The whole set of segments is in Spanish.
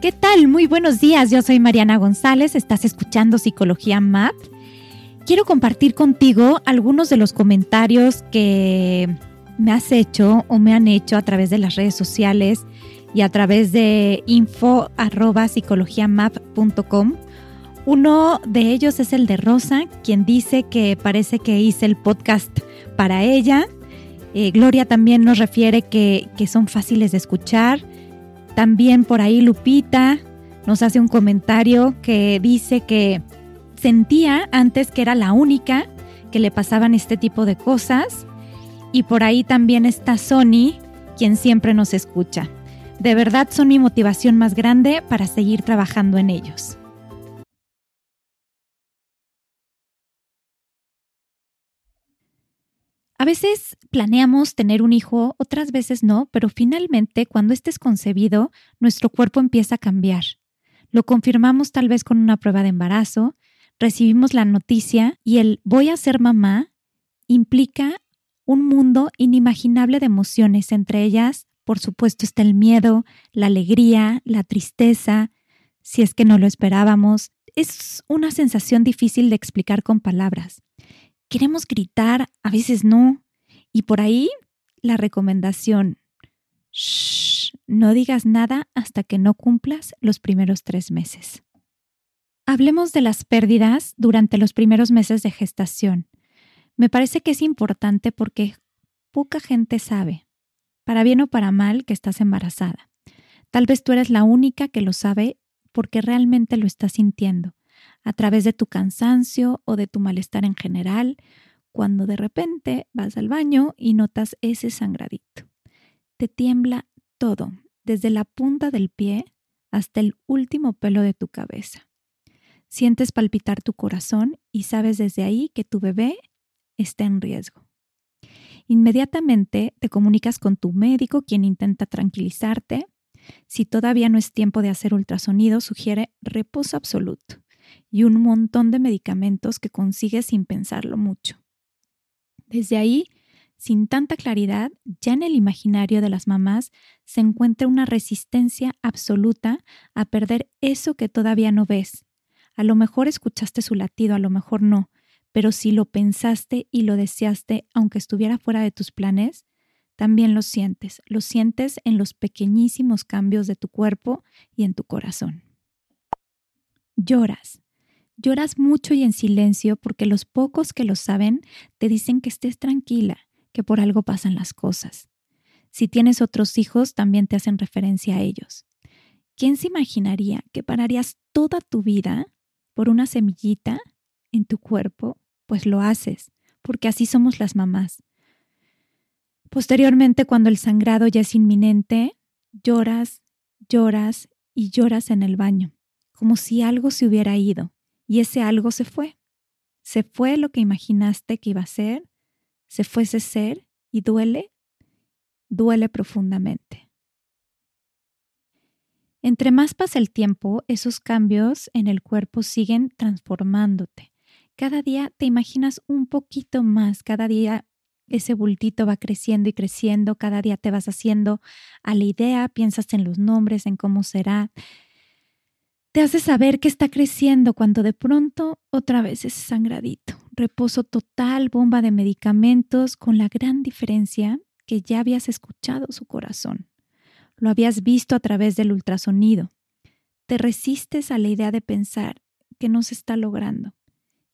¿Qué tal? Muy buenos días, yo soy Mariana González, estás escuchando Psicología MAP quiero compartir contigo algunos de los comentarios que me has hecho o me han hecho a través de las redes sociales y a través de info Uno de ellos es el de Rosa, quien dice que parece que hice el podcast para ella. Eh, Gloria también nos refiere que son fáciles de escuchar. También por ahí Lupita nos hace un comentario que dice que sentía antes que era la única que le pasaban este tipo de cosas. Y por ahí también está Sony, quien siempre nos escucha. De verdad son mi motivación más grande para seguir trabajando en ellos. Veces planeamos tener un hijo, otras veces no, pero finalmente cuando este es concebido, nuestro cuerpo empieza a cambiar. Lo confirmamos tal vez con una prueba de embarazo, recibimos la noticia y el voy a ser mamá implica un mundo inimaginable de emociones, entre ellas, por supuesto, está el miedo, la alegría, la tristeza, si es que no lo esperábamos. Es una sensación difícil de explicar con palabras. Queremos gritar, a veces no. Y por ahí la recomendación, no digas nada hasta que no cumplas los primeros tres meses. Hablemos de las pérdidas durante los primeros meses de gestación. Me parece que es importante porque poca gente sabe, para bien o para mal, que estás embarazada. Tal vez tú eres la única que lo sabe porque realmente lo estás sintiendo, a través de tu cansancio o de tu malestar en general, cuando de repente vas al baño y notas ese sangradito. Te tiembla todo, desde la punta del pie hasta el último pelo de tu cabeza. Sientes palpitar tu corazón y sabes desde ahí que tu bebé está en riesgo. Inmediatamente te comunicas con tu médico, quien intenta tranquilizarte. Si todavía no es tiempo de hacer ultrasonido, sugiere reposo absoluto y un montón de medicamentos que consigues sin pensarlo mucho. Desde ahí, sin tanta claridad, ya en el imaginario de las mamás se encuentra una resistencia absoluta a perder eso que todavía no ves, a lo mejor escuchaste su latido, a lo mejor no, pero si lo pensaste y lo deseaste, aunque estuviera fuera de tus planes, también lo sientes, lo sientes en los pequeñísimos cambios de tu cuerpo y en tu corazón. Lloras, lloras mucho y en silencio porque los pocos que lo saben te dicen que estés tranquila, que por algo pasan las cosas. Si tienes otros hijos, también te hacen referencia a ellos. ¿Quién se imaginaría que pararías toda tu vida por una semillita en tu cuerpo, pues lo haces, porque así somos las mamás. Posteriormente, cuando el sangrado ya es inminente, lloras, lloras y lloras en el baño, como si algo se hubiera ido, y ese algo se fue. Se fue lo que imaginaste que iba a ser, se fue ese ser y duele, duele profundamente. Entre más pasa el tiempo, esos cambios en el cuerpo siguen transformándote. Cada día te imaginas un poquito más, cada día ese bultito va creciendo y creciendo, cada día te vas haciendo a la idea, piensas en los nombres, en cómo será. Te hace saber que está creciendo cuando de pronto otra vez es sangradito. Reposo total, bomba de medicamentos, con la gran diferencia que ya habías escuchado su corazón. Lo habías visto a través del ultrasonido. Te resistes a la idea de pensar que no se está logrando.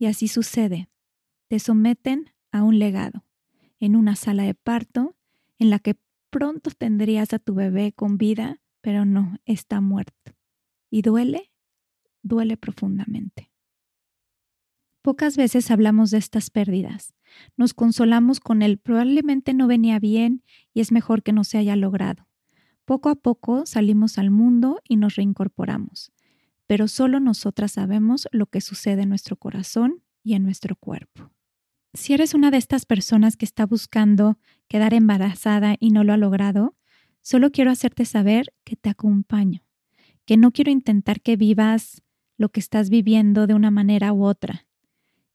Y así sucede. Te someten a un legado en una sala de parto en la que pronto tendrías a tu bebé con vida, pero no, está muerto. ¿Y duele? Duele profundamente. Pocas veces hablamos de estas pérdidas. Nos consolamos con el probablemente no venía bien y es mejor que no se haya logrado. Poco a poco salimos al mundo y nos reincorporamos, pero solo nosotras sabemos lo que sucede en nuestro corazón y en nuestro cuerpo. Si eres una de estas personas que está buscando quedar embarazada y no lo ha logrado, solo quiero hacerte saber que te acompaño, que no quiero intentar que vivas lo que estás viviendo de una manera u otra,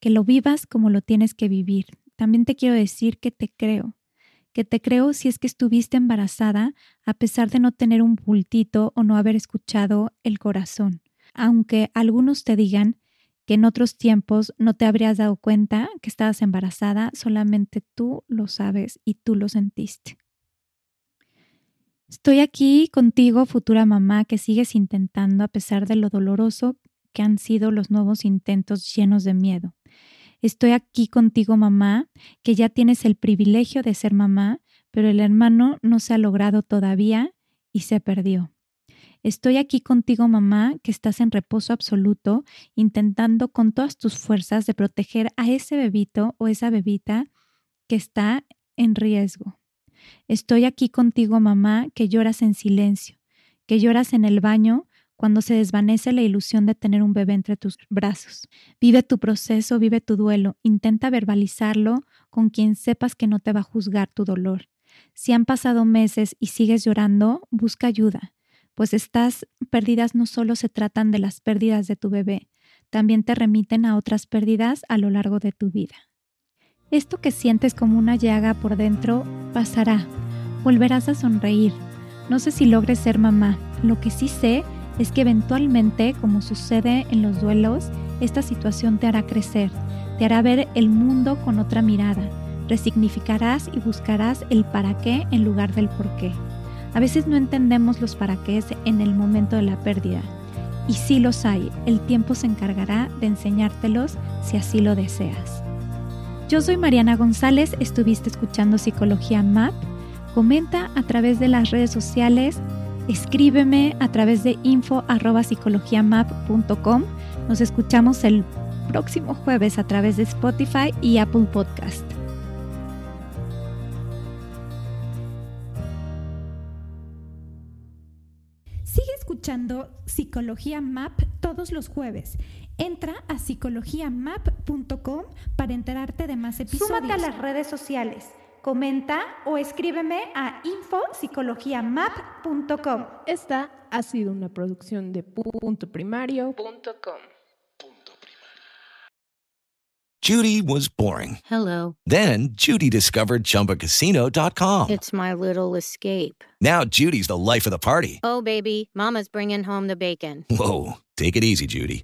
que lo vivas como lo tienes que vivir. También te quiero decir que te creo, que te creo si es que estuviste embarazada a pesar de no tener un bultito o no haber escuchado el corazón, aunque algunos te digan que en otros tiempos no te habrías dado cuenta que estabas embarazada, solamente tú lo sabes y tú lo sentiste. Estoy aquí contigo, futura mamá, que sigues intentando a pesar de lo doloroso han sido los nuevos intentos llenos de miedo. Estoy aquí contigo, mamá, que ya tienes el privilegio de ser mamá, pero el hermano no se ha logrado todavía y se perdió. Estoy aquí contigo, mamá, que estás en reposo absoluto, intentando con todas tus fuerzas de proteger a ese bebito o esa bebita que está en riesgo. Estoy aquí contigo, mamá, que lloras en silencio, que lloras en el baño cuando se desvanece la ilusión de tener un bebé entre tus brazos. Vive tu proceso, vive tu duelo, intenta verbalizarlo con quien sepas que no te va a juzgar tu dolor. Si han pasado meses y sigues llorando, busca ayuda pues estas pérdidas no solo se tratan de las pérdidas de tu bebé, también te remiten a otras pérdidas a lo largo de tu vida. Esto que sientes como una llaga por dentro pasará, volverás a sonreír. No sé si logres ser mamá, lo que sí sé es que eventualmente, como sucede en los duelos, esta situación te hará crecer, te hará ver el mundo con otra mirada, resignificarás y buscarás el para qué en lugar del por qué. A veces no entendemos los para qué en el momento de la pérdida. Y si los hay, el tiempo se encargará de enseñártelos si así lo deseas. Yo soy Mariana González, estuviste escuchando Psicología MAP. Comenta a través de las redes sociales, escríbeme a través de info.psicologiamap.com. Nos escuchamos el próximo jueves a través de Spotify y Apple Podcast. escuchando Psicología Map todos los jueves. Entra a psicologiamap.com para enterarte de más episodios. Súmate a las redes sociales, comenta o escríbeme a infopsicologiamap.com. Esta ha sido una producción de punto primario.com. Judy was boring. Hello. Then Judy discovered chumbacasino.com. It's my little escape. Now Judy's the life of the party. Oh, baby, Mama's bringing home the bacon. Whoa. Take it easy, Judy.